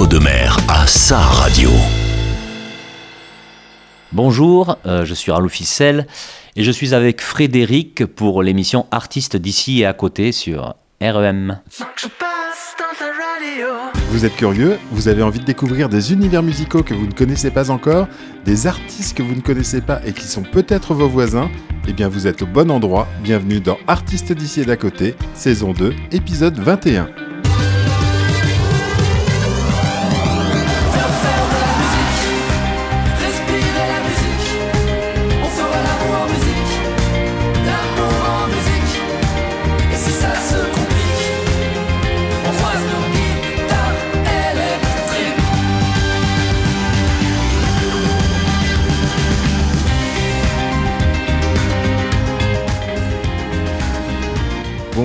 Outre-de-mer à sa radio. Bonjour, euh, je suis Arlou Ficelle et je suis avec Frédéric pour l'émission Artistes d'ici et à côté sur REM. Vous êtes curieux Vous avez envie de découvrir des univers musicaux que vous ne connaissez pas encore Des artistes que vous ne connaissez pas et qui sont peut-être vos voisins Eh bien vous êtes au bon endroit, bienvenue dans Artistes d'ici et d'à côté, saison 2, épisode 21.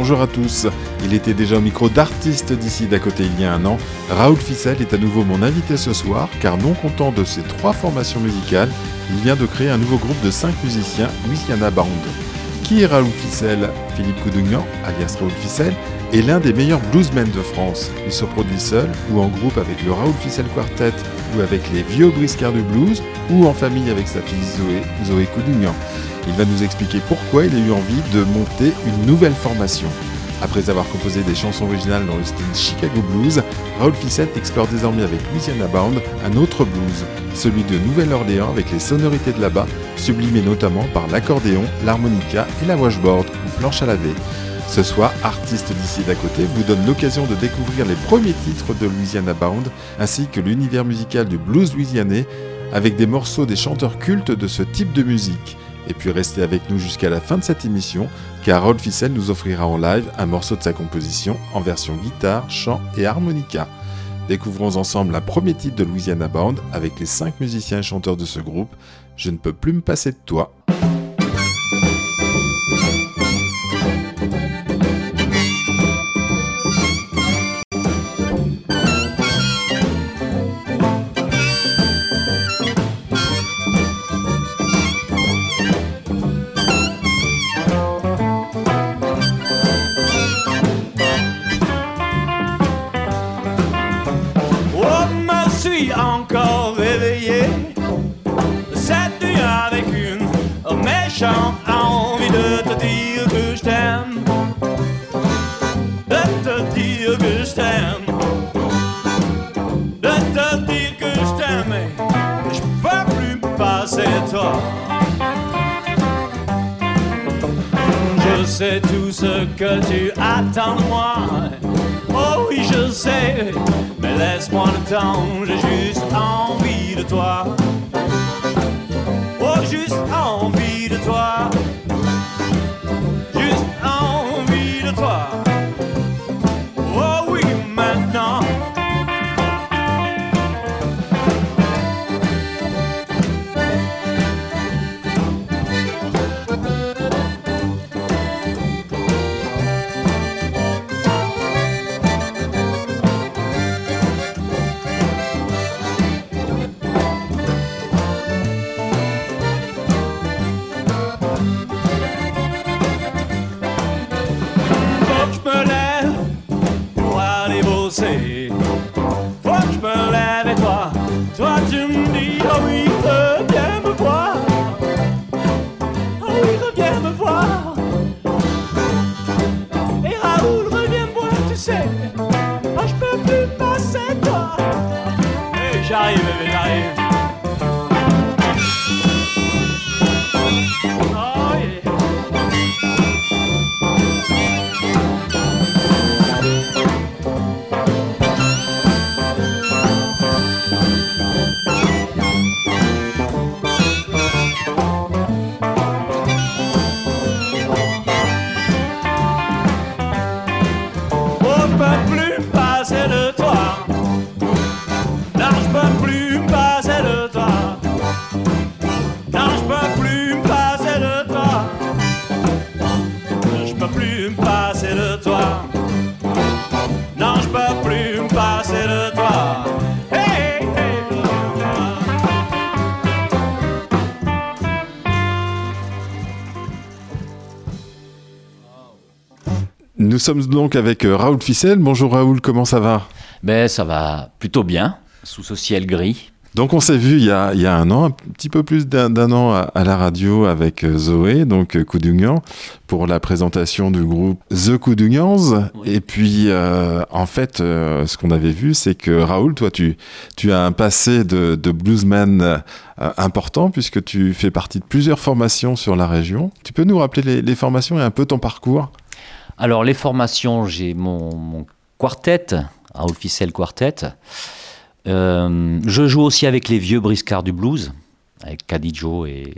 Bonjour à tous. Il était déjà au micro d'artistes d'ici d'à côté il y a un an. Raoul Fissel est à nouveau mon invité ce soir, car non content de ses trois formations musicales, il vient de créer un nouveau groupe de cinq musiciens, Louisiana Band. Qui est Raoul Fissel? Philippe Coudougnan, alias Raoul Fissel, est l'un des meilleurs bluesmen de France. Il se produit seul ou en groupe avec le Raoul Fissel Quartet ou avec les vieux briscards du blues ou en famille avec sa fille Zoé, Zoé Coudougnan. Il va nous expliquer pourquoi il a eu envie de monter une nouvelle formation. Après avoir composé des chansons originales dans le style Chicago Blues, Raoul Fissel explore désormais avec Louisiana Band un autre blues, celui de Nouvelle-Orléans avec les sonorités de là-bas, sublimées notamment par l'accordéon, l'harmonica et la washboard ou planche à laver. Ce soir, Artiste d'ici d'à côté vous donne l'occasion de découvrir les premiers titres de Louisiana Band ainsi que l'univers musical du blues louisianais avec des morceaux des chanteurs cultes de ce type de musique. Et puis restez avec nous jusqu'à la fin de cette émission, car Rolf Fissel nous offrira en live un morceau de sa composition en version guitare, chant et harmonica. Découvrons ensemble un premier titre de Louisiana Band avec les cinq musiciens et chanteurs de ce groupe. Je ne peux plus me passer de toi. Bosser. Faut que je me lève et toi, toi tu me dis, oh oui, reviens me voir. Oh oui, reviens me voir. Et Raoul, reviens me voir, tu sais. Oh, je peux plus passer toi. Et j'arrive, bébé, j'arrive. Sommes donc avec euh, Raoul Fissel. Bonjour Raoul, comment ça va? Ben, ça va plutôt bien, sous ce ciel gris. Donc on s'est vu il y, a, il y a un an, un petit peu plus d'un an à, à la radio avec euh, Zoé, donc euh, Koudougnan, pour la présentation du groupe The Koudougnans. Oui. Et puis euh, en fait, euh, ce qu'on avait vu, c'est que Raoul, toi, tu, tu as un passé de, de bluesman euh, important puisque tu fais partie de plusieurs formations sur la région. Tu peux nous rappeler les, les formations et un peu ton parcours? Alors, les formations, j'ai mon, quartet, Raoul Ficelle Quartet. Euh, je joue aussi avec les vieux briscards du blues, avec Cadijo et,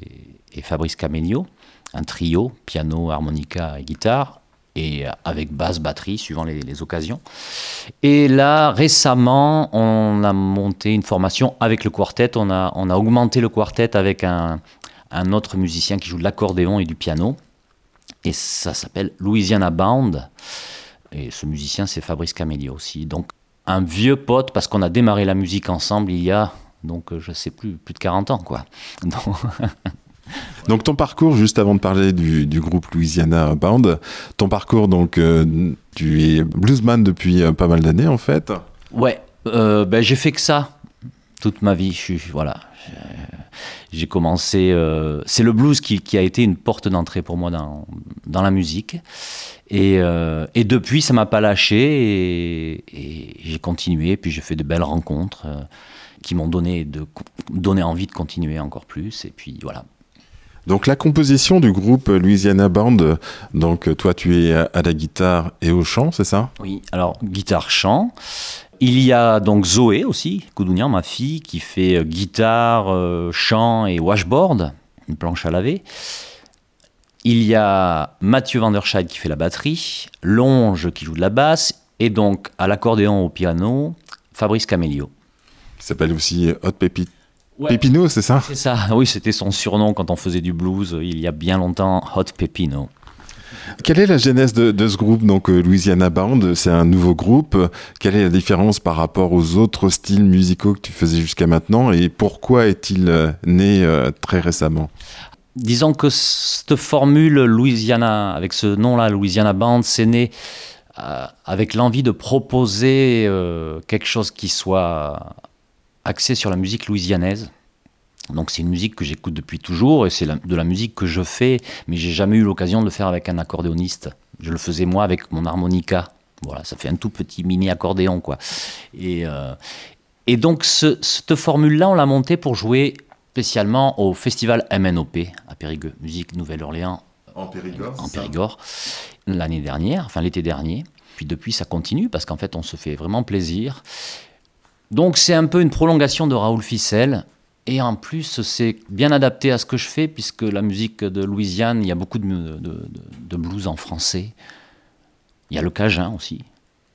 Fabrice Camelio, un trio, piano, harmonica et guitare, et avec basse, batterie, suivant les, occasions. Et là, récemment, on a monté une formation avec le quartet, on a, on augmenté le quartet avec un, un autre musicien qui joue de l'accordéon et du piano, et ça s'appelle Louisiana Bound. Et ce musicien, c'est Fabrice Camelio aussi. Donc, un vieux pote, parce qu'on a démarré la musique ensemble il y a, donc, euh, je sais plus, plus de 40 ans, quoi. Donc, Donc ton parcours, juste avant de parler du, du groupe Louisiana Band, ton parcours, donc euh, tu es bluesman depuis euh, pas mal d'années en fait. ouais, euh, ben, j'ai fait que ça toute ma vie. Je suis, voilà. J'ai- commencé. euh, c'est le blues qui, qui a été une porte d'entrée pour moi dans, dans la musique. Et, euh, et depuis, ça m'a pas lâché. Et, et j'ai continué. Puis j'ai fait de belles rencontres euh, qui m'ont donné, de, donné envie de continuer encore plus. Et puis voilà. Donc la composition du groupe Louisiana Band, donc toi tu es à la guitare et au chant, c'est ça? Oui, alors guitare-chant. Il y a donc Zoé aussi, Koudounian, ma fille, qui fait euh, guitare, euh, chant et washboard, une planche à laver. Il y a Mathieu Vanderscheid qui fait la batterie, Longe qui joue de la basse, et donc à l'accordéon au piano, Fabrice Camelio. Qui s'appelle aussi Hot Pepi... Pepino, c'est ça? C'est ça, oui, c'était son surnom quand on faisait du blues euh, il y a bien longtemps, Hot Pepino. Quelle est la genèse de, ce groupe, donc euh, Louisiana Band C'est un nouveau groupe. Quelle est la différence par rapport aux autres styles musicaux que tu faisais jusqu'à maintenant? Et pourquoi est-il euh, né euh, très récemment? Disons que cette formule Louisiana, avec ce nom-là, Louisiana Band, c'est né avec l'envie de proposer quelque chose qui soit axé sur la musique louisianaise. Donc c'est une musique que j'écoute depuis toujours et c'est de la musique que je fais, mais j'ai jamais eu l'occasion de le faire avec un accordéoniste. Je le faisais moi avec mon harmonica. Voilà, ça fait un tout petit mini accordéon quoi. Et, euh, et donc ce- cette formule-là, on l'a montée pour jouer spécialement au festival MNOP à Périgueux, Musique Nouvelle-Orléans En Périgord en Périgord l'année dernière, enfin l'été dernier. Puis depuis, ça continue parce qu'en fait, on se fait vraiment plaisir. Donc c'est un peu une prolongation de Raoul Ficelle. Et en plus, c'est bien adapté à ce que je fais, puisque la musique de Louisiane, il y a beaucoup de, de- de- de blues en français. Il y a le cajun aussi.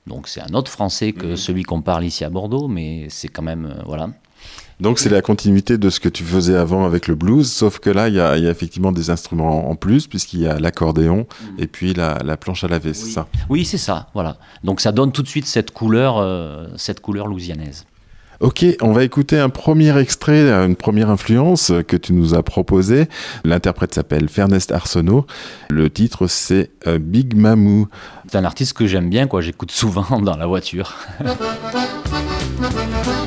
Donc c'est un autre français que celui qu'on parle ici à Bordeaux, mais c'est quand même... euh, voilà. Donc c'est la continuité de ce que tu faisais avant avec le blues, sauf que là il y a, il y a effectivement des instruments en plus puisqu'il y a l'accordéon et puis la, la planche à laver, c'est ça? Oui, c'est ça, voilà. Donc ça donne tout de suite cette couleur, euh, cette couleur louisianaise. Ok, on va écouter un premier extrait, une première influence que tu nous as proposé. L'interprète s'appelle Fernest Arsenault. Le titre c'est euh, Big Mamou. C'est un artiste que j'aime bien, quoi. J'écoute souvent dans la voiture.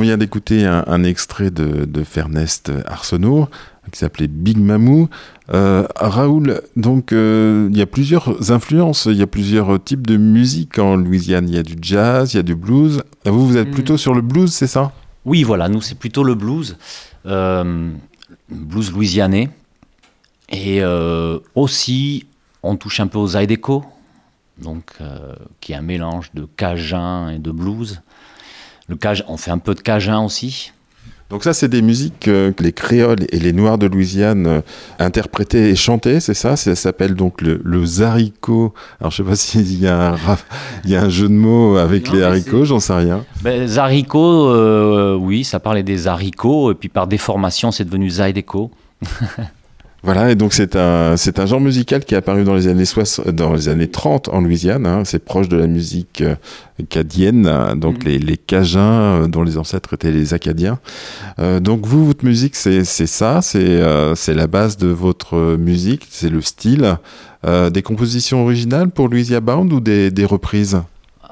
on vient d'écouter un, un extrait de, de Fernest Arsenault qui s'appelait Big Mamou. Euh, Raoul, donc euh, il y a plusieurs influences, il y a plusieurs types de musique en Louisiane. Il y a du jazz, il y a du blues. Vous, vous êtes Mm. plutôt sur le blues, c'est ça? Oui, voilà, nous c'est plutôt le blues, euh, blues louisianais. Et aussi, on touche un peu aux Zydeco, donc qui est un mélange de cajun et de blues. Le cajun, on fait un peu de cajun aussi. Donc ça, c'est des musiques que les créoles et les noirs de Louisiane euh, interprétaient et chantaient, c'est ça? Ça s'appelle donc le, le zarico. Alors je sais pas s'il y, a un rap- il y a un jeu de mots avec Non, les haricots, j'en sais rien. Ben, Zarico, euh, oui, ça parlait des haricots, et puis par déformation, c'est devenu Zydeco. Voilà, et donc c'est un, c'est un genre musical qui est apparu dans les années, 60, dans les années 30 en Louisiane. hein. c'est proche de la musique euh, acadienne, hein, donc Mhm. les, les Cajuns, euh, dont les ancêtres étaient les Acadiens. Euh, donc vous, votre musique, c'est c'est ça, c'est euh, c'est la base de votre musique, c'est le style. Des compositions originales pour Louisiana Bound ou des, des reprises?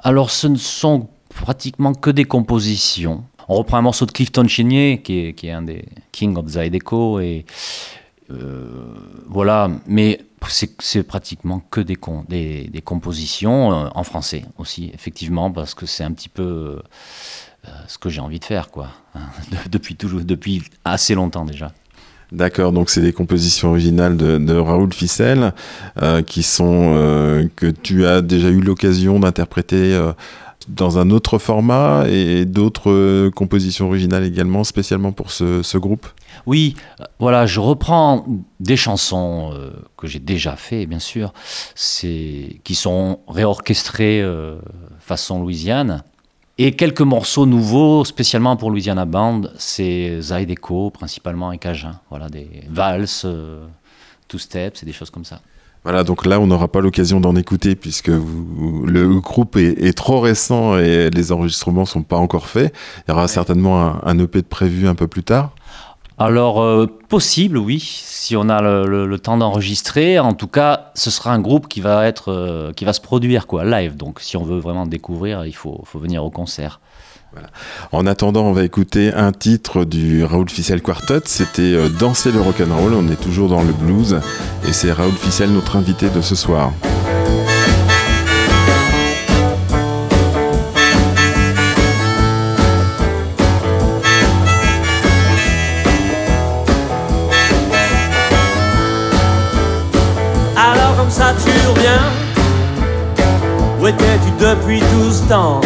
Alors, ce ne sont pratiquement que des compositions. On reprend un morceau de Clifton Chenier, qui est, qui est un des King of Zydeco, et voilà. Mais c'est pratiquement que des, des, compositions euh, en français aussi, effectivement, parce que c'est un petit peu euh, ce que j'ai envie de faire, quoi, hein, de- depuis toujours, depuis assez longtemps déjà. D'accord, donc c'est des compositions originales de, Raoul Ficelle euh, qui sont euh, que tu as déjà eu l'occasion d'interpréter euh, dans un autre format et d'autres euh, compositions originales également spécialement pour ce, groupe? Oui, euh, voilà, je reprends des chansons euh, que j'ai déjà fait, bien sûr, qui sont réorchestrées euh, façon Louisiane. Et quelques morceaux nouveaux, spécialement pour Louisiana Band, c'est Zydeco, principalement et Cajun. Voilà, des valses, euh, two-step, c'est des choses comme ça. Voilà, donc là on n'aura pas l'occasion d'en écouter puisque vous- le groupe est, est trop récent et les enregistrements sont pas encore faits. Il y aura certainement un, un EP de prévu un peu plus tard. Alors, euh, possible, oui, si on a le, le- le temps d'enregistrer. En tout cas, ce sera un groupe qui va, être, euh, qui va se produire quoi, live. Donc, si on veut vraiment découvrir, il faut, faut venir au concert. En attendant, on va écouter un titre du Raoul Ficelle Quartet. C'était euh, Danser le rock'n'roll. On est toujours dans le blues. Et c'est Raoul Ficelle, notre invité de ce soir. Alors comme ça tu reviens Où étais-tu depuis tout ce temps?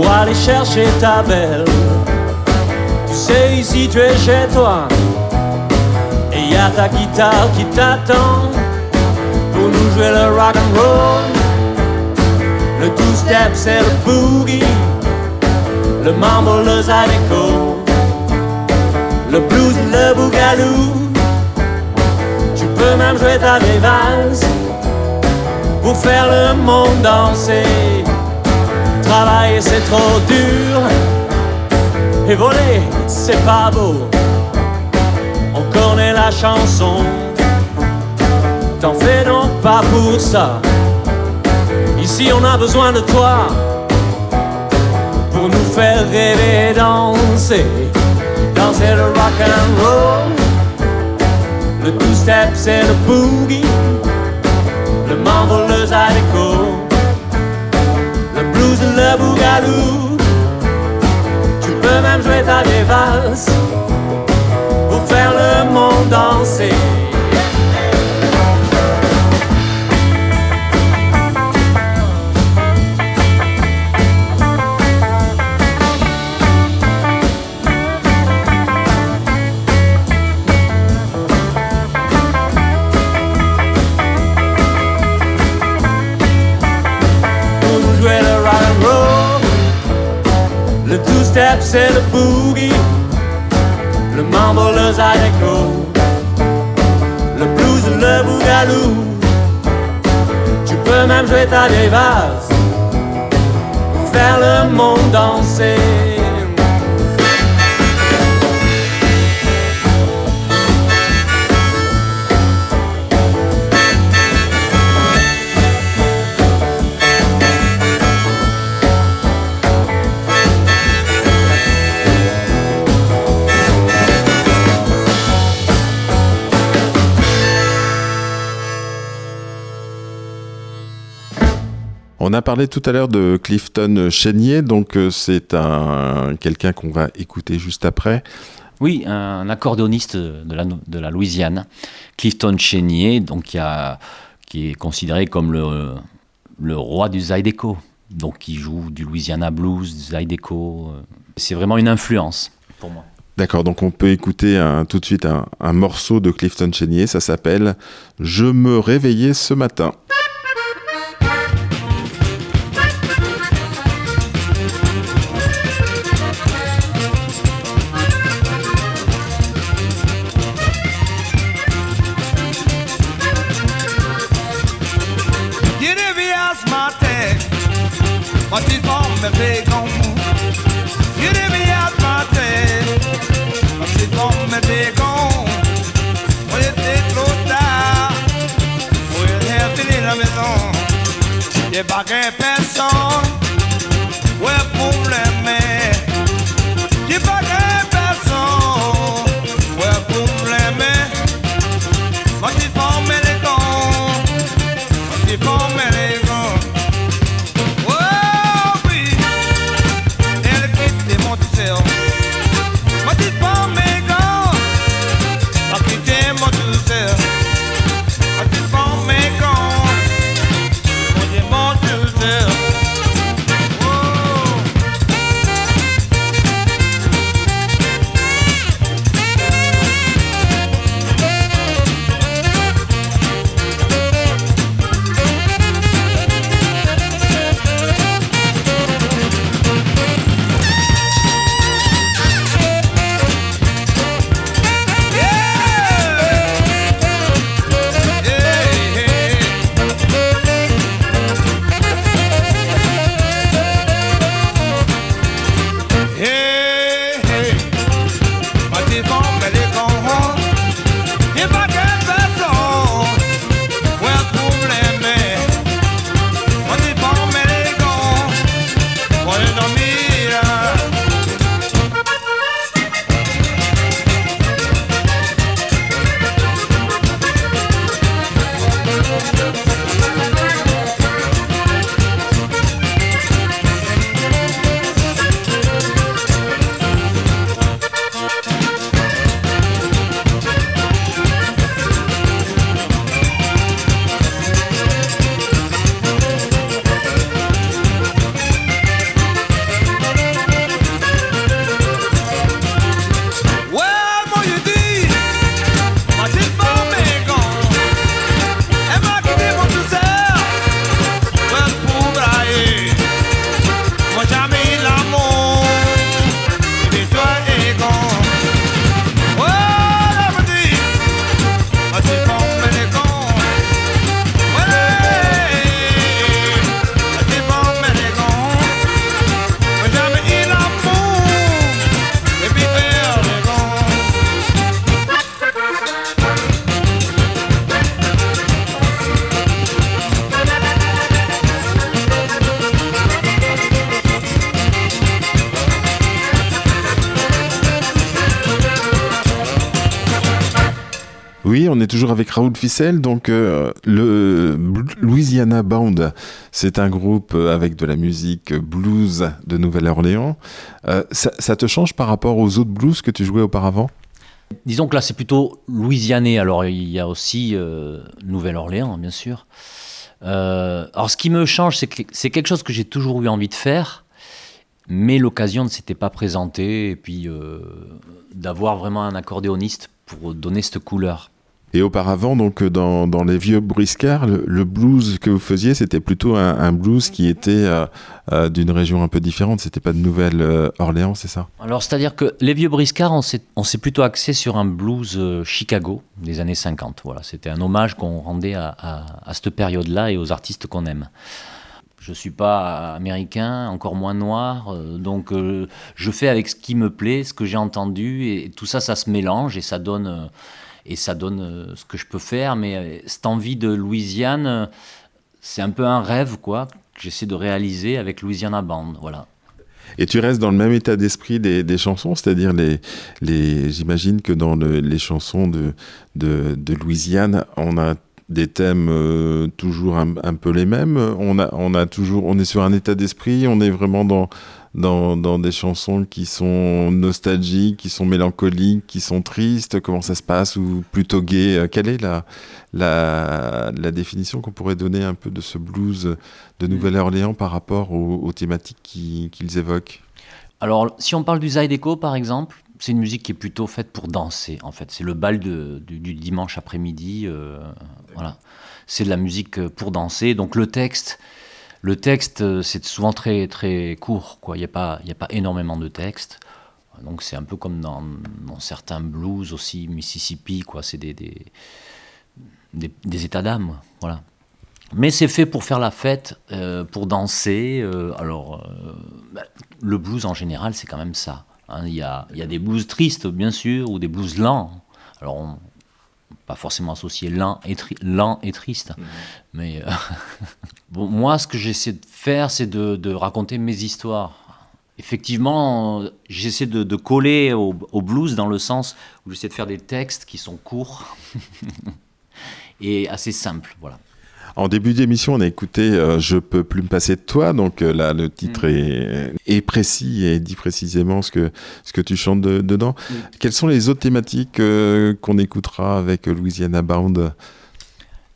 Pour aller chercher ta belle. Tu sais ici tu es chez toi. Et y a ta guitare qui t'attend Pour nous jouer le rock and roll. Le two-step c'est le boogie. Le mambo le zydeco. Le blues, le bougalou. Tu peux même jouer ta valse pour faire le monde danser. Travailler c'est trop dur et voler c'est pas beau. On connaît la chanson, t'en fais donc pas pour ça. Ici on a besoin de toi pour nous faire rêver danser danser le rock and roll. Le two-step c'est le boogie, le mambo le zydeco, le boogaloo. Tu peux même jouer ta valse pour faire le monde danser. Two-step c'est le boogie, le mambo le zydeco, le blues le boogaloo. Tu peux même jouer ta valse pour faire le monde danser. On a parlé tout à l'heure de Clifton Chénier, donc euh, c'est un quelqu'un qu'on va écouter juste après. Oui, un accordéoniste de la, de la Louisiane, Clifton Chénier, donc qui, a, qui est considéré comme le, le roi du Zydeco. Donc qui joue du Louisiana Blues, du Zydeco. euh. C'est vraiment une influence pour moi. D'accord, donc on peut écouter un- tout de suite un, un morceau de Clifton Chénier, ça s'appelle Je me réveillais ce matin. Raoul Ficel. Donc, euh, le Louisiana Band, c'est un groupe euh, avec de la musique blues de Nouvelle-Orléans. Euh, ça, te change par rapport aux autres blues que tu jouais auparavant? Disons que là, c'est plutôt louisianais. Alors, il y a aussi Nouvelle-Orléans, bien sûr. Alors, ce qui me change, c'est que c'est quelque chose que j'ai toujours eu envie de faire, mais l'occasion ne s'était pas présentée. Et puis, d'avoir vraiment un accordéoniste pour donner cette couleur. Et auparavant, donc, euh, dans, les vieux briscards, le, blues que vous faisiez, c'était plutôt un, blues qui était euh, euh, d'une région un peu différente. C'était pas de Nouvelle-Orléans, c'est ça? Alors, c'est-à-dire que les vieux briscards, on s'est, plutôt axé sur un blues Chicago des années 50. Voilà, c'était un hommage qu'on rendait à, cette période-là et aux artistes qu'on aime. Je suis pas américain, encore moins noir, donc je fais avec ce qui me plaît, ce que j'ai entendu, et tout ça, ça se mélange et ça donne, et ça donne euh, ce que je peux faire. Mais euh, cette envie de Louisiane, euh, c'est un peu un rêve, quoi, que j'essaie de réaliser avec Louisiana Band. Voilà. Et tu restes dans le même état d'esprit des, des chansons, c'est-à-dire les, les, j'imagine que dans le- les chansons de, de, Louisiane, on a des thèmes toujours un, un peu les mêmes. On a, on a toujours, on est sur un état d'esprit. On est vraiment dans, dans, dans des chansons qui sont nostalgiques, qui sont mélancoliques, qui sont tristes. Comment ça se passe ou plutôt gai Euh, Quelle est la, la, la définition qu'on pourrait donner un peu de ce blues de Nouvelle-Orléans par rapport aux, aux thématiques qui- qu'ils évoquent? Alors, si on parle du Zydeco, par exemple, c'est une musique qui est plutôt faite pour danser, en fait. C'est le bal de- du, du dimanche après-midi. euh, voilà. C'est de la musique pour danser. Donc, le texte, le texte euh, c'est souvent très, très court. quoi. Il n'y a, pas- y a pas énormément de texte. Donc, c'est un peu comme dans, dans certains blues aussi, Mississippi, quoi. C'est des, des, des- états d'âme. Voilà. Mais c'est fait pour faire la fête, euh, pour danser. euh, alors, bah, le blues en général, c'est quand même ça. hein. Il y, a, y a des blues tristes, bien sûr, ou des blues lents. Alors, pas forcément associé lent et, tri- et triste. Mais euh, bon, moi, ce que j'essaie de faire, c'est de, de raconter mes histoires. Effectivement, j'essaie de, de coller au, au blues dans le sens où j'essaie de faire des textes qui sont courts et assez simples. Voilà. En début d'émission, on a écouté euh, Je peux plus me passer de toi. Donc euh, là, le titre est, est précis et dit précisément ce que, ce que tu chantes de- dedans. Quelles sont les autres thématiques euh, qu'on écoutera avec Louisiana Bound?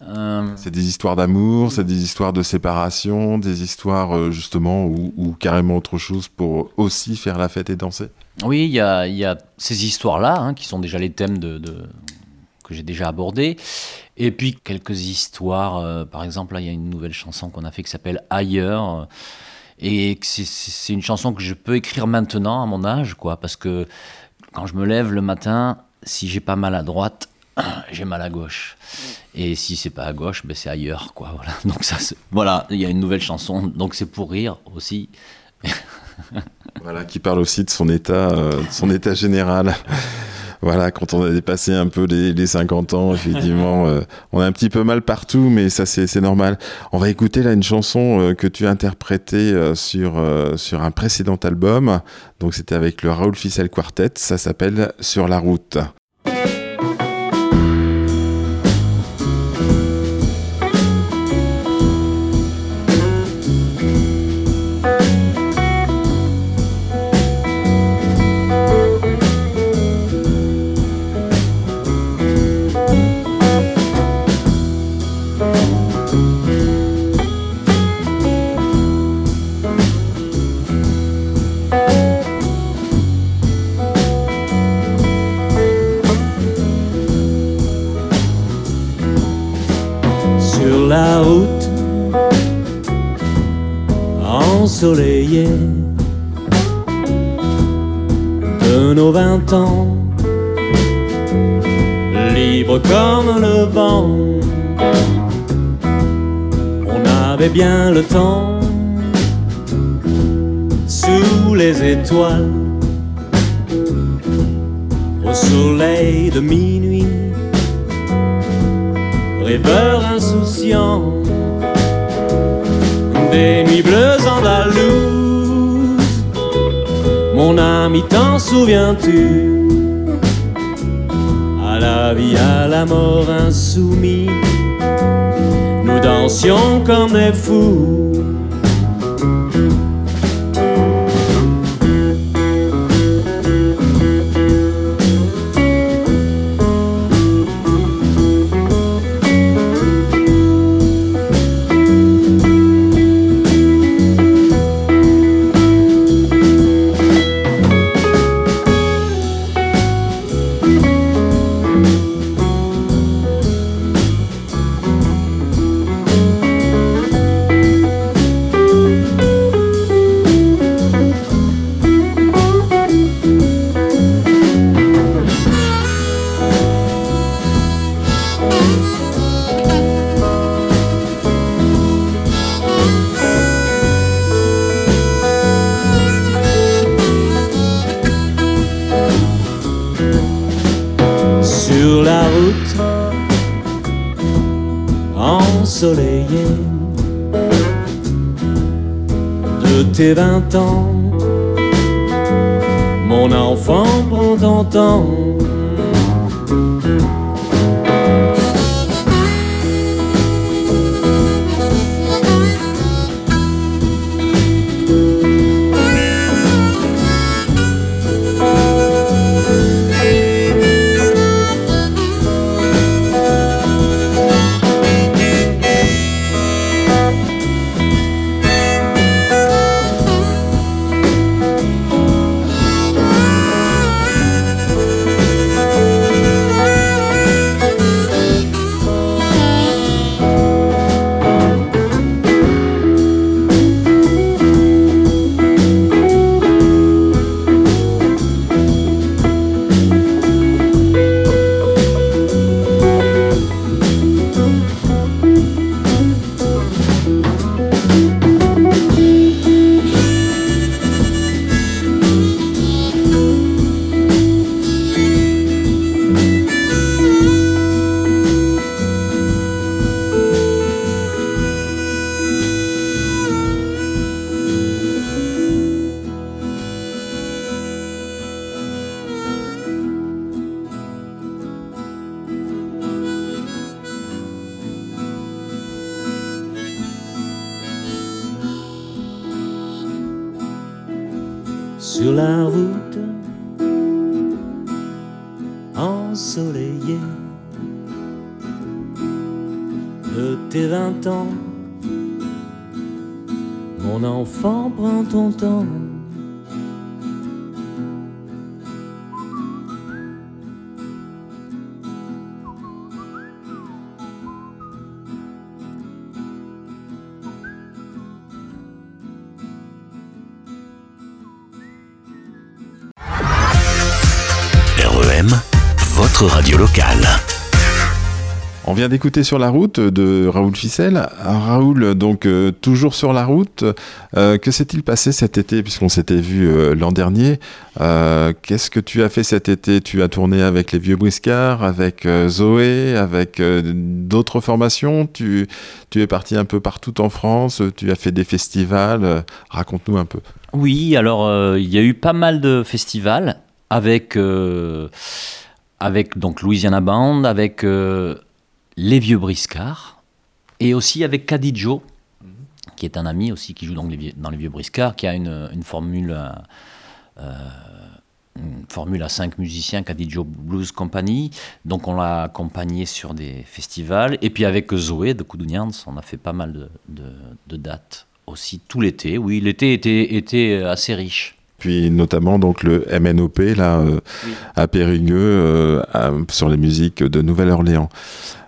Euh, C'est des histoires d'amour, c'est des histoires de séparation, des histoires justement ou, carrément autre chose pour aussi faire la fête et danser? Oui, il y a, il y a ces histoires-là, hein, qui sont déjà les thèmes de, de- que j'ai déjà abordés. Et puis quelques histoires, euh, par exemple, là, il y a une nouvelle chanson qu'on a fait qui s'appelle Ailleurs. euh, Et c'est- une chanson que je peux écrire maintenant à mon âge, quoi, parce que quand je me lève le matin, si j'ai pas mal à droite, j'ai mal à gauche. Et si c'est pas à gauche, ben c'est ailleurs, quoi. Voilà. Donc ça, voilà, il y a une nouvelle chanson, donc c'est pour rire aussi. Voilà, qui parle aussi de son état, euh, de son état général. Voilà, quand on a dépassé un peu les, les 50 ans, effectivement, euh, on a un petit peu mal partout, mais ça c'est normal. On va écouter là une chanson euh, que tu as interprétée euh, sur, sur un précédent album. Donc c'était avec le Raoul Ficelle Quartet, ça s'appelle Sur la route. Tes vingt ans. Mon enfant, prends ton temps. De tes vingt ans. Mon enfant, prends ton temps. REM, votre radio locale. On vient d'écouter sur la route de Raoul Ficelle. Raoul, donc euh, toujours sur la route, euh, que s'est-il passé cet été puisqu'on s'était vu euh, l'an dernier? Qu'est-ce que tu as fait cet été? Tu as tourné avec les Vieux Briscards, avec Zoé, avec d'autres formations? Tu, es parti un peu partout en France. Tu as fait des festivals. Raconte-nous un peu. Oui, alors il y a eu pas mal de festivals avec, donc Louisiana Band, avec les Vieux Briscards et aussi avec Caddy Joe, qui est un ami aussi qui joue dans les Vieux, dans les vieux Briscards, qui a une, une formule. euh, euh, une formule à cinq musiciens, Caddy Joe Blues Company. Donc on l'a accompagné sur des festivals. Et puis avec Zoé de Koudounians, on a fait pas mal de, de- de dates aussi tout l'été. Oui, l'été était, était assez riche. Puis notamment donc le MNOP là euh, à Périgueux euh, à- sur les musiques de Nouvelle-Orléans.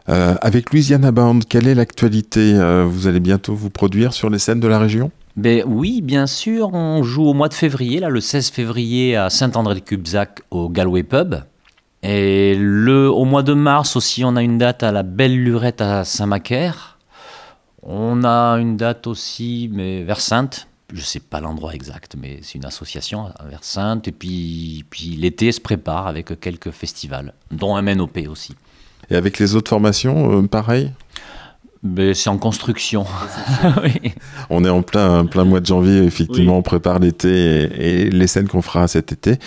Euh, avec Louisiana Band, quelle est l'actualité Euh, Vous allez bientôt vous produire sur les scènes de la région? Ben oui, bien sûr, on joue au mois de février, là, le 16 février à Saint-André-de-Cubzac au Galway Pub. Et le, au mois de mars aussi, on a une date à la Belle Lurette à Saint-Macaire. On a une date aussi, mais vers Sainte. Je sais pas l'endroit exact, mais c'est une association vers Sainte. Et puis, puis l'été se prépare avec quelques festivals, dont un MNOP aussi. Et avec les autres formations, euh, pareil? Mais c'est en construction. Oui. On est en plein, plein mois de janvier, effectivement, Oui. on prépare l'été et, et les scènes qu'on fera cet été.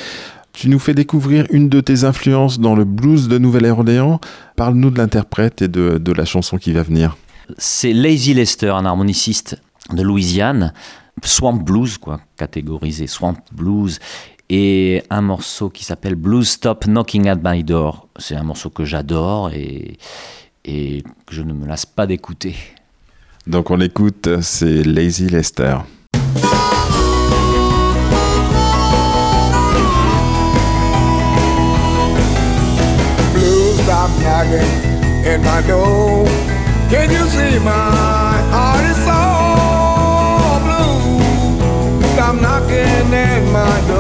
Tu nous fais découvrir une de tes influences dans le blues de Nouvelle-Orléans. Parle-nous de l'interprète et de, de la chanson qui va venir. c'est Lazy Lester, un harmoniciste de Louisiane, Swamp Blues, quoi, catégorisé Swamp Blues, et un morceau qui s'appelle Blues Stop Knocking at My Door. C'est un morceau que j'adore et, et que je ne me lasse pas d'écouter. Donc on écoute, c'est Lazy Lester. Blues stop knocking at my door. Can you see my heart is so blue? Stop knocking at my door.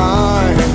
Mine?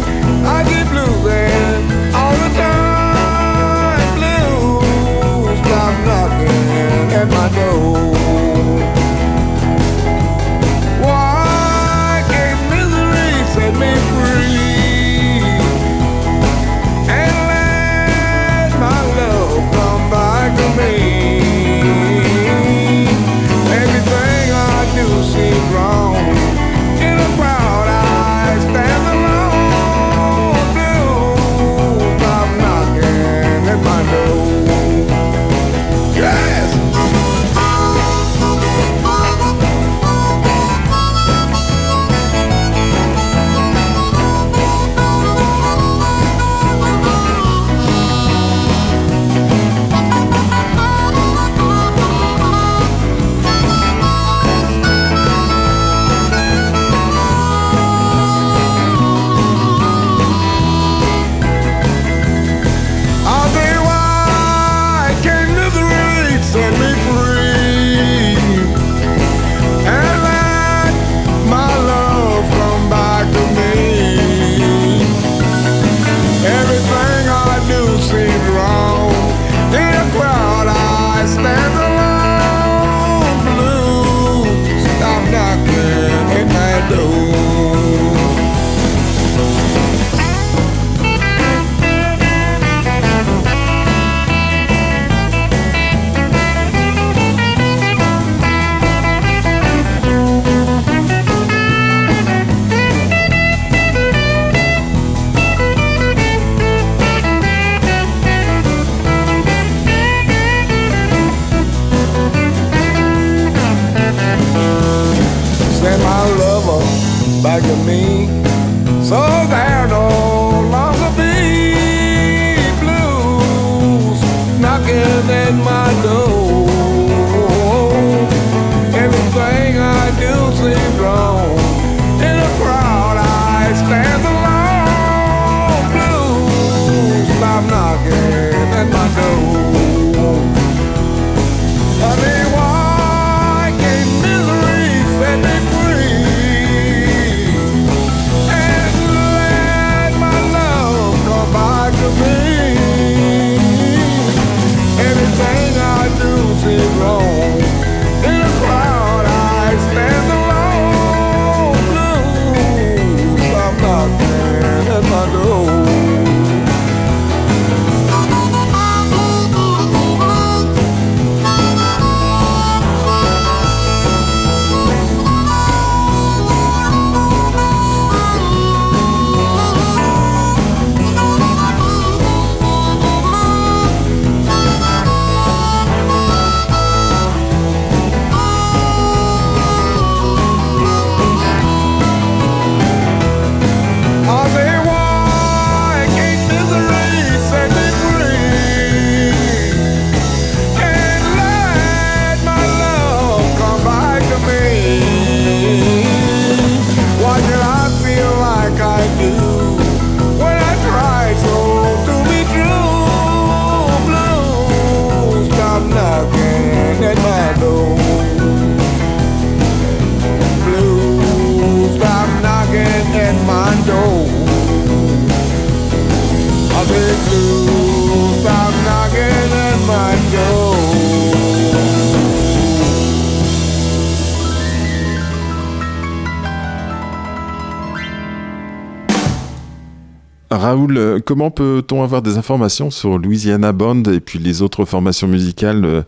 Comment peut-on avoir des informations sur Louisiana Band et puis les autres formations musicales euh,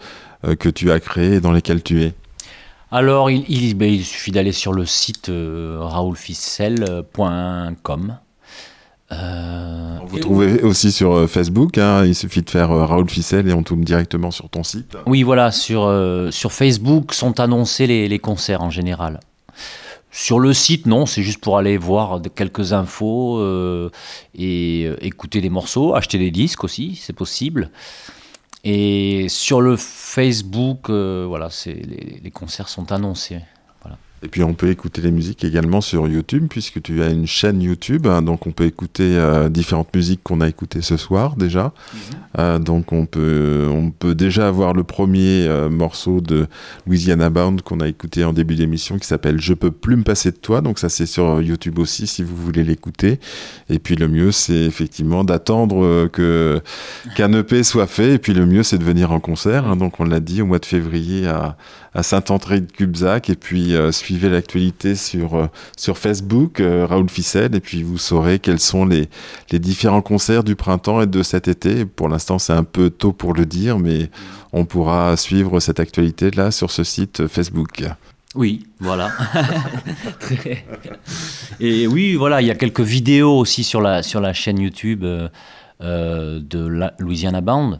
euh, que tu as créées et dans lesquelles tu es? Alors, il, il- ben, il suffit d'aller sur le site euh, raoulficel.com. Euh, Vous trouvez aussi sur Facebook, hein, il suffit de faire euh, Raoul Ficel et on tombe directement sur ton site. Oui, voilà, sur, sur Facebook sont annoncés les, les concerts en général. Sur le site, non, c'est juste pour aller voir quelques infos euh, et euh, écouter des morceaux, acheter des disques aussi, c'est possible. Et sur le Facebook, euh, voilà, les concerts sont annoncés. Et puis on peut écouter les musiques également sur YouTube, puisque tu as une chaîne YouTube, hein, donc on peut écouter euh, différentes musiques qu'on a écoutées ce soir déjà. Euh, donc on peut, on peut déjà avoir le premier euh, morceau de Louisiana Bound qu'on a écouté en début d'émission qui s'appelle Je peux plus me passer de toi, donc ça c'est sur YouTube aussi si vous voulez l'écouter. Et puis le mieux c'est effectivement d'attendre que qu'un EP soit fait, et puis le mieux c'est de venir en concert, hein. donc on l'a dit au mois de février à à Saint-André de Cubzac et puis suivez l'actualité sur, euh, sur Facebook, euh, Raoul Ficel, et puis vous saurez quels sont les, les différents concerts du printemps et de cet été. Pour l'instant, c'est un peu tôt pour le dire, mais on pourra suivre cette actualité-là sur ce site Facebook. Oui, voilà. Et oui, voilà, il y a quelques vidéos aussi sur la, sur la chaîne YouTube euh, euh, de la Louisiana Band.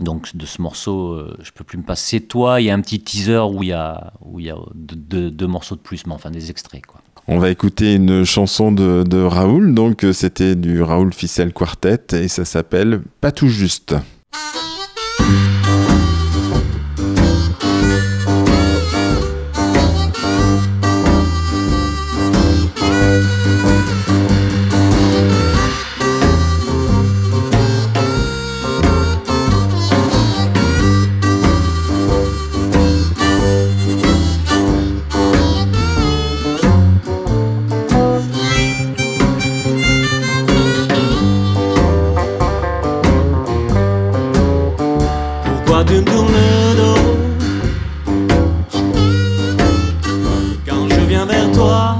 Donc de ce morceau, euh, je peux plus me passer toi. Il y a un petit teaser où il y a, deux, morceaux de plus, mais enfin des extraits. Quoi. On va écouter une chanson de, Raoul, donc euh, c'était du Raoul Ficel Quartet, et ça s'appelle Pas tout juste. Toi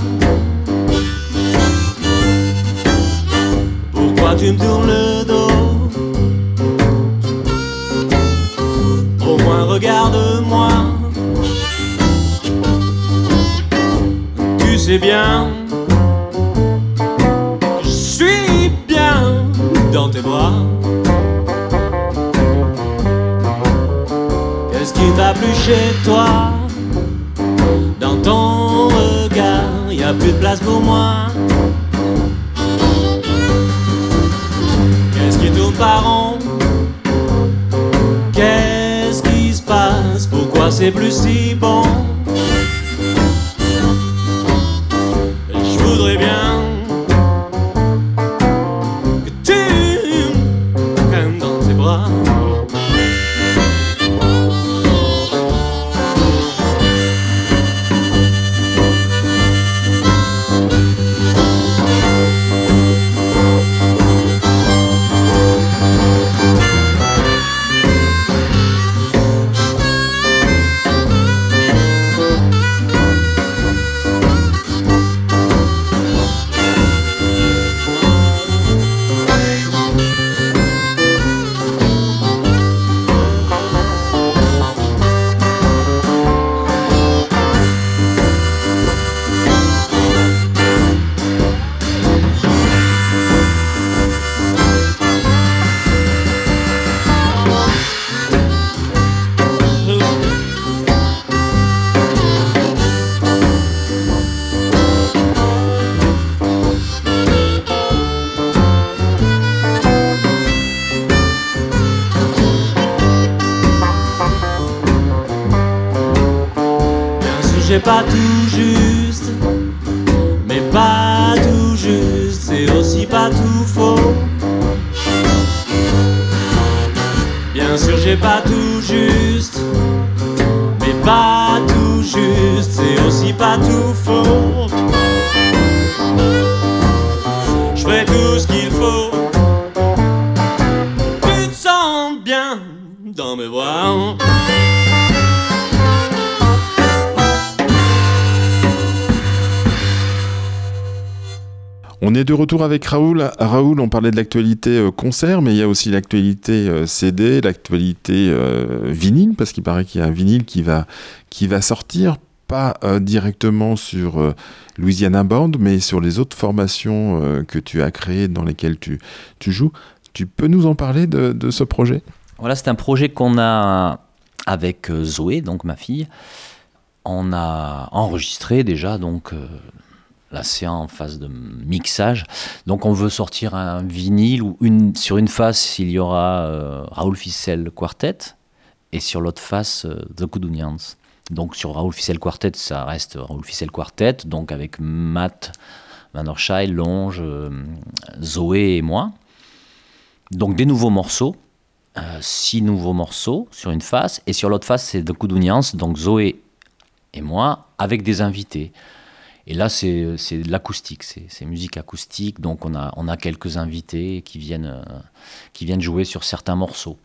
j'ai pas tout juste, mais pas tout juste, c'est aussi pas tout faux. Bien sûr, j'ai pas tout juste, mais pas tout juste, c'est aussi pas tout faux. Est de retour avec Raoul. Raoul, on parlait de l'actualité euh, concert, mais il y a aussi l'actualité euh, CD, l'actualité euh, vinyle, parce qu'il paraît qu'il y a un vinyle qui va, qui va sortir, pas directement sur Louisiana Band, mais sur les autres formations que tu as créées, dans lesquelles tu, tu joues. Tu peux nous en parler de, de ce projet? Voilà, c'est un projet qu'on a avec Zoé, donc ma fille. On a enregistré déjà, donc là c'est en phase de mixage. Donc on veut sortir un vinyle où une, sur une face il y aura euh, Raoul Ficel Quartet et sur l'autre face euh, The Kudunians. Donc sur Raoul Ficel Quartet, ça reste Raoul Ficel Quartet, donc avec Matt Van Longe, euh, Zoé et moi. Donc des nouveaux morceaux, euh, six nouveaux morceaux sur une face, et sur l'autre face c'est The Kudunians, donc Zoé et moi, avec des invités. Et là c'est de l'acoustique, c'est musique acoustique, donc on a, on a quelques invités qui viennent, euh, qui viennent jouer sur certains morceaux.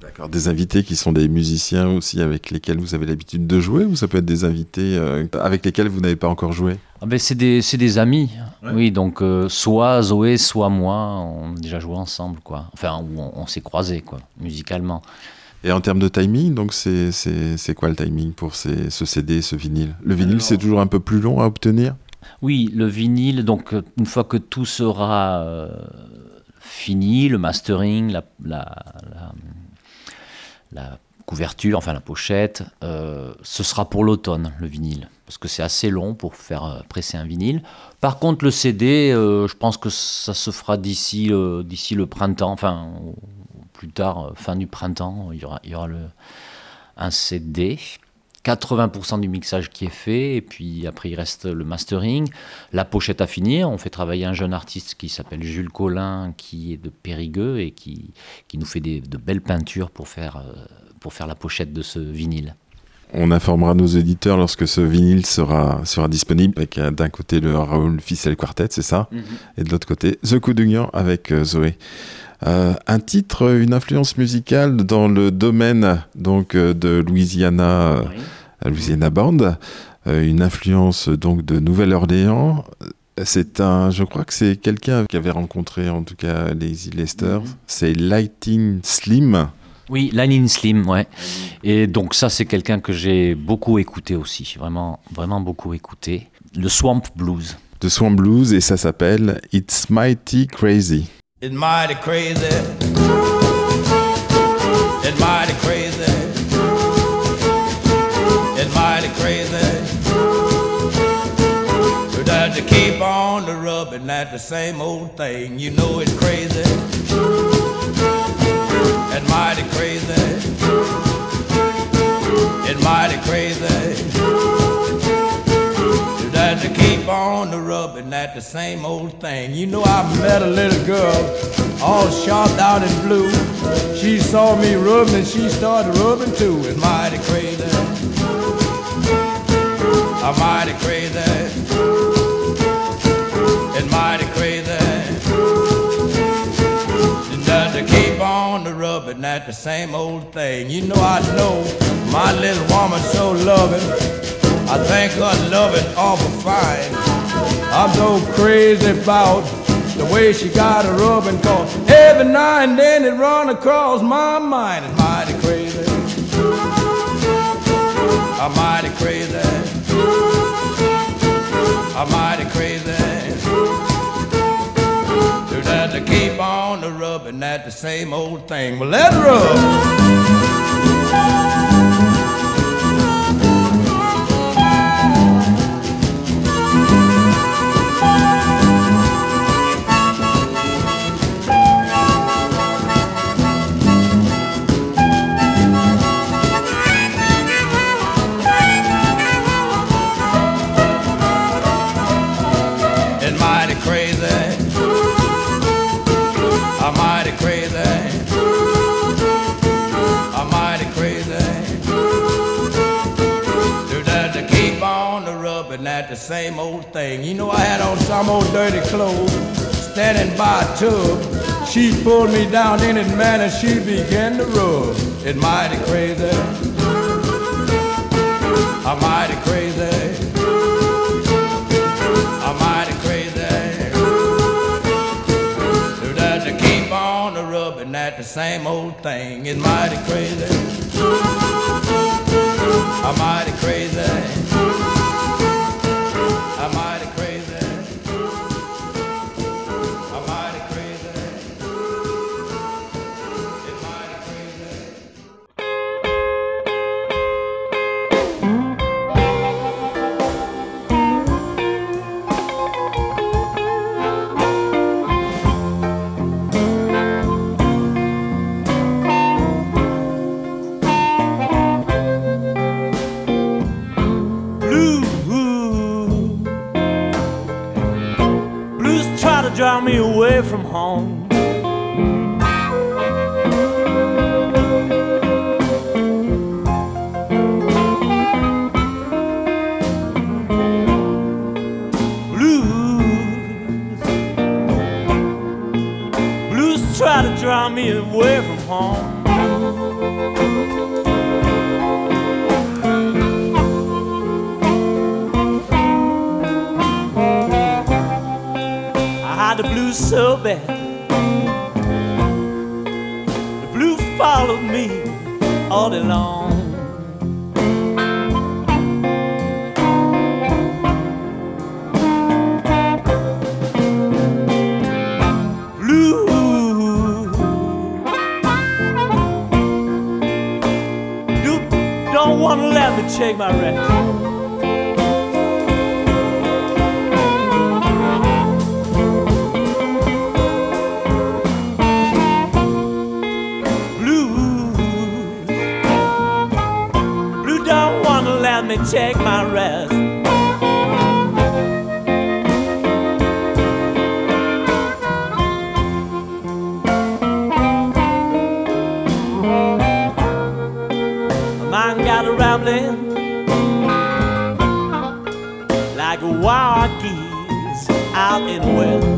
D'accord. Des invités qui sont des musiciens aussi avec lesquels vous avez l'habitude de jouer, ou ça peut être des invités euh, avec lesquels vous n'avez pas encore joué? Ah ben c'est des, des amis, oui, donc euh, soit Zoé, soit moi, on a déjà joué ensemble, quoi. Enfin, on, on s'est croisés, quoi, musicalement. Et en termes de timing, donc c'est quoi le timing pour ces, ce CD, ce vinyle? Le vinyle, Alors- c'est toujours un peu plus long à obtenir? Oui, le vinyle, donc une fois que tout sera euh, fini, le mastering, la, la, la- la couverture, enfin la pochette, euh, ce sera pour l'automne, le vinyle, parce que c'est assez long pour faire euh, presser un vinyle. Par contre, le CD, euh, je pense que ça se fera d'ici le, d'ici le printemps, enfin plus tard, euh, fin du printemps, il y aura, il y aura le, un CD. 80% du mixage qui est fait, et puis après il reste le mastering, la pochette à finir. On fait travailler un jeune artiste qui s'appelle Jules Collin, qui est de Périgueux et qui, qui nous fait des, de belles peintures pour faire, euh, pour faire la pochette de ce vinyle. On informera nos éditeurs lorsque ce vinyle sera, sera disponible, avec euh, d'un côté le Raoul Ficel Quartet, c'est ça? Et de l'autre côté, The Coup d'Union avec Zoé. Euh, un titre, une influence musicale dans le domaine donc euh, de Louisiana, euh, Louisiana Band, une influence donc de Nouvelle-Orléans. C'est un, je crois que c'est quelqu'un qui avait rencontré en tout cas les Lester. C'est Lighting Slim. Oui, Lightning Slim, ouais. Et donc ça, c'est quelqu'un que j'ai beaucoup écouté aussi, vraiment, vraiment beaucoup écouté. Le Swamp Blues. de Swamp Blues et ça s'appelle It's Mighty Crazy. It's mighty crazy. It's mighty crazy. It's mighty crazy. But does you keep on the rubbing at the same old thing? You know it's crazy. It's mighty crazy. Same old thing? You know I met a little girl, all sharp down in blue. She saw me rubbing and she started rubbing too. It's mighty crazy. I'm mighty crazy. It's mighty crazy. And does you keep on the rubbing at the same old thing? You know I know my little woman so loving. I think her loving awful fine. I'm so crazy about the way she got a rubbing cause every now and then it run across my mind. It's mighty crazy. I'm mighty crazy. I'm mighty crazy. So that to keep on the rubbing at the same old thing. Well, let's rub. same old thing. You know, I had on some old dirty clothes, standing by a tub. She pulled me down in it, man, and she began to rub. It mighty crazy. I'm mighty crazy. I'm mighty crazy. So that to keep on the rubbing at the same old thing. It's mighty crazy. I'm mighty crazy. me check my rest. My mind got a rambling like wild geese out in the west.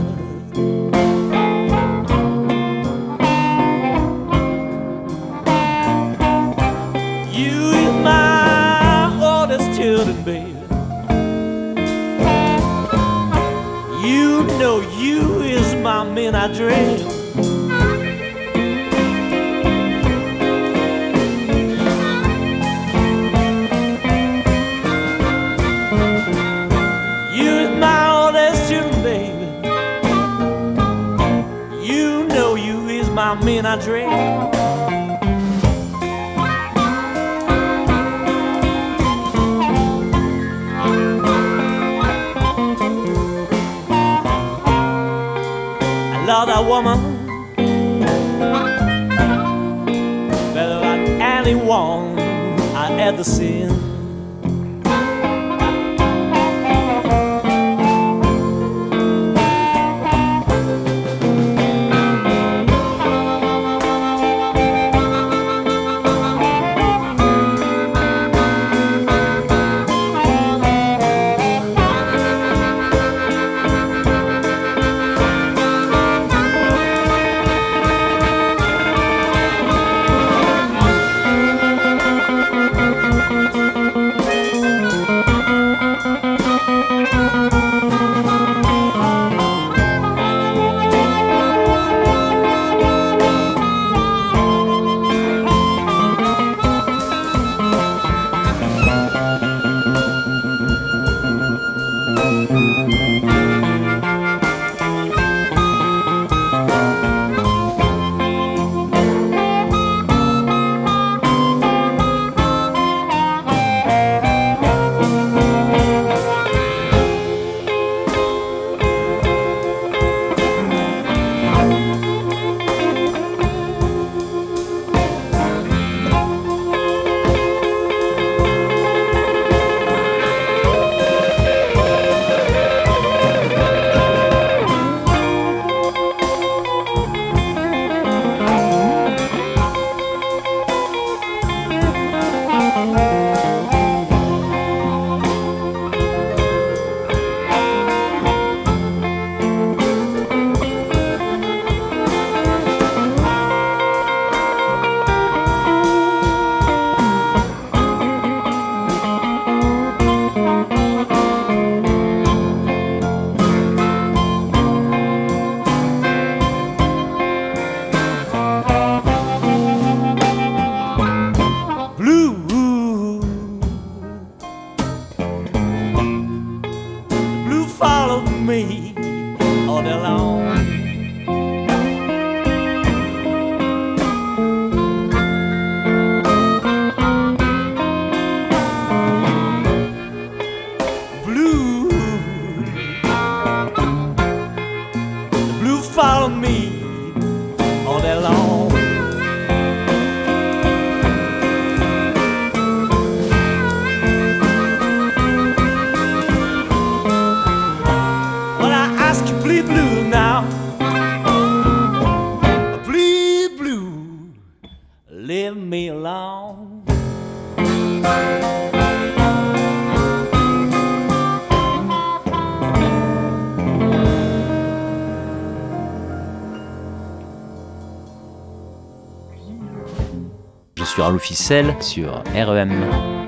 Ficelle sur REM.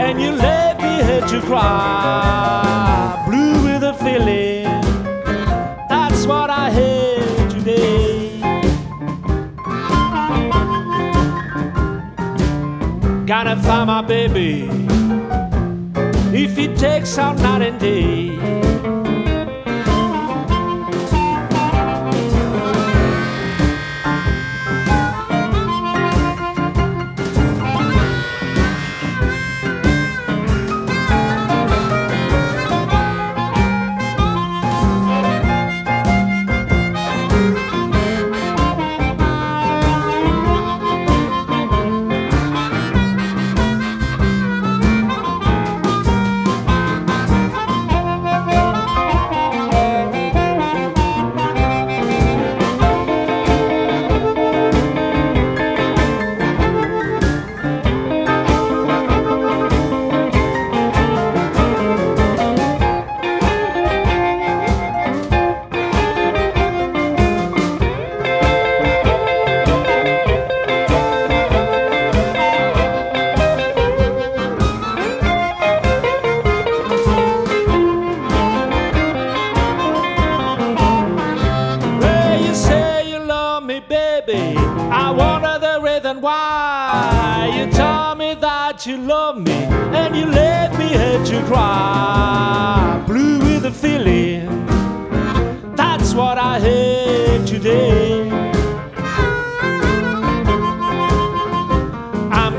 And you let me hate you cry. Blue with a feeling. That's what I hate today. Gonna find my baby. If it takes all night and day.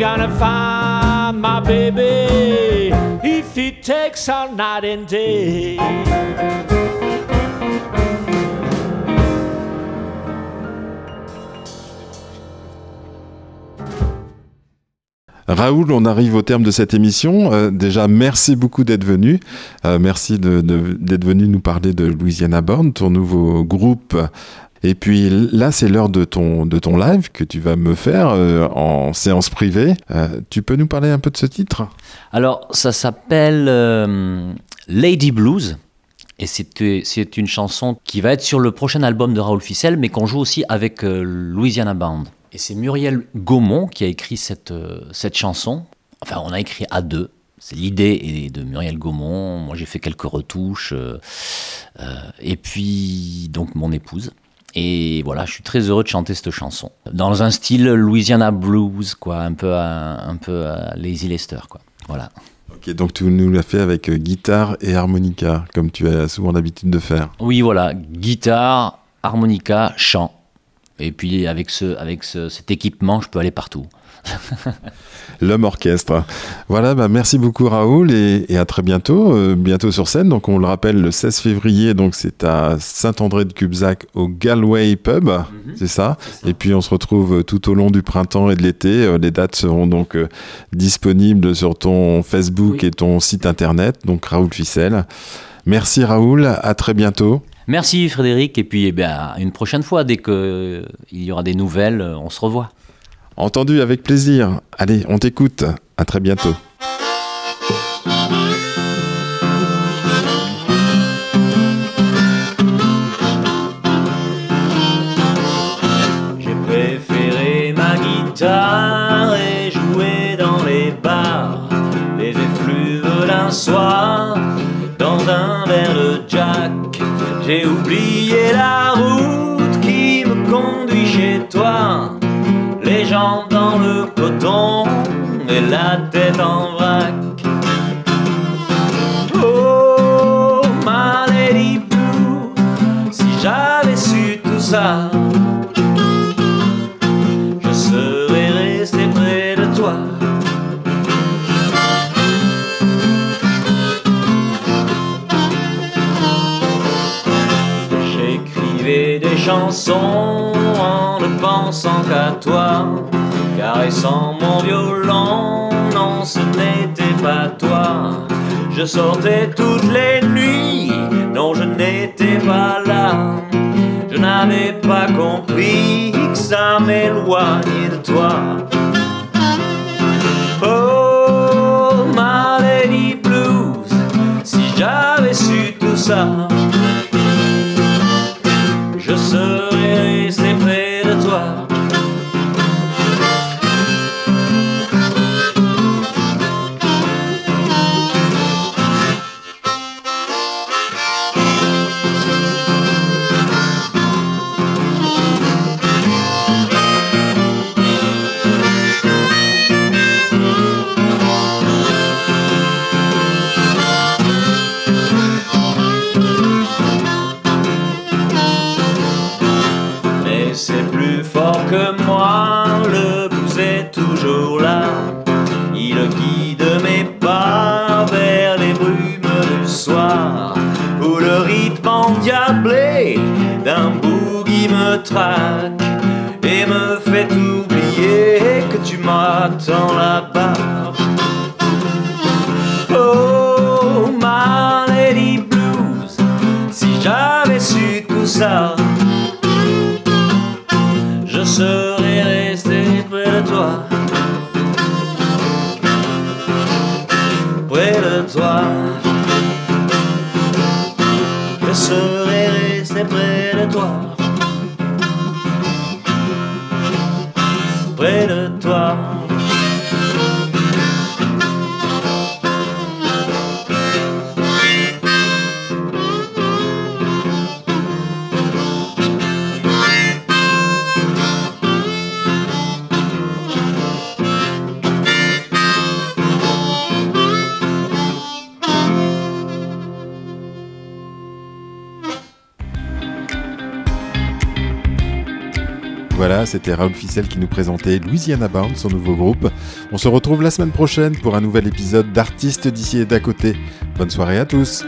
Gonna find my baby if it takes all night and day. Raoul, on arrive au terme de cette émission. Euh, déjà, merci beaucoup d'être venu. Euh, merci de- de- d'être venu nous parler de Louisiana Born, ton nouveau groupe. Et puis là, c'est l'heure de ton, de ton live que tu vas me faire euh, en séance privée. Euh, tu peux nous parler un peu de ce titre? Alors, ça s'appelle euh, Lady Blues. Et c'est une chanson qui va être sur le prochain album de Raoul Ficelle, mais qu'on joue aussi avec Louisiana Band. Et c'est Muriel Gaumont qui a écrit cette, cette chanson. Enfin, on a écrit à deux. C'est l'idée de Muriel Gaumont. Moi, j'ai fait quelques retouches. et puis, donc, mon épouse. Et voilà, je suis très heureux de chanter cette chanson. Dans un style Louisiana Blues, quoi. Un peu à, un peu à Lazy Lester, quoi. Voilà. Ok, donc tu nous l'as fait avec euh, guitare et harmonica, comme tu as souvent l'habitude de faire. Oui, voilà, guitare, harmonica, chant. Et puis avec, ce, avec ce- cet équipement, je peux aller partout. L'homme orchestre. Voilà, bah, merci beaucoup Raoul et, et à très bientôt, euh, bientôt sur scène. Donc on le rappelle, le 16 février, donc c'est à Saint-André de Cubzac au Galway Pub, c'est ça? Et puis on se retrouve euh, tout au long du printemps et de l'été. Euh, Les dates seront donc euh, disponibles sur ton Facebook Oui. et ton site internet, donc Raoul Ficelle. Merci Raoul, à très bientôt. Merci Frédéric, et puis eh bien, une prochaine fois, dès qu'il y aura des nouvelles, on se revoit. Entendu avec plaisir. Allez, on t'écoute. À très bientôt. Je sortais le blues est toujours là. Il guide mes pas vers les brumes du soir, où le rythme endiablé d'un boogie me traque et me fait oublier que tu m'attends là-bas. Toi. C'était Raoul Ficelle qui nous présentait Louisiana Bound, son nouveau groupe. On se retrouve la semaine prochaine pour un nouvel épisode d'Artistes d'ici et d'à côté. Bonne soirée à tous.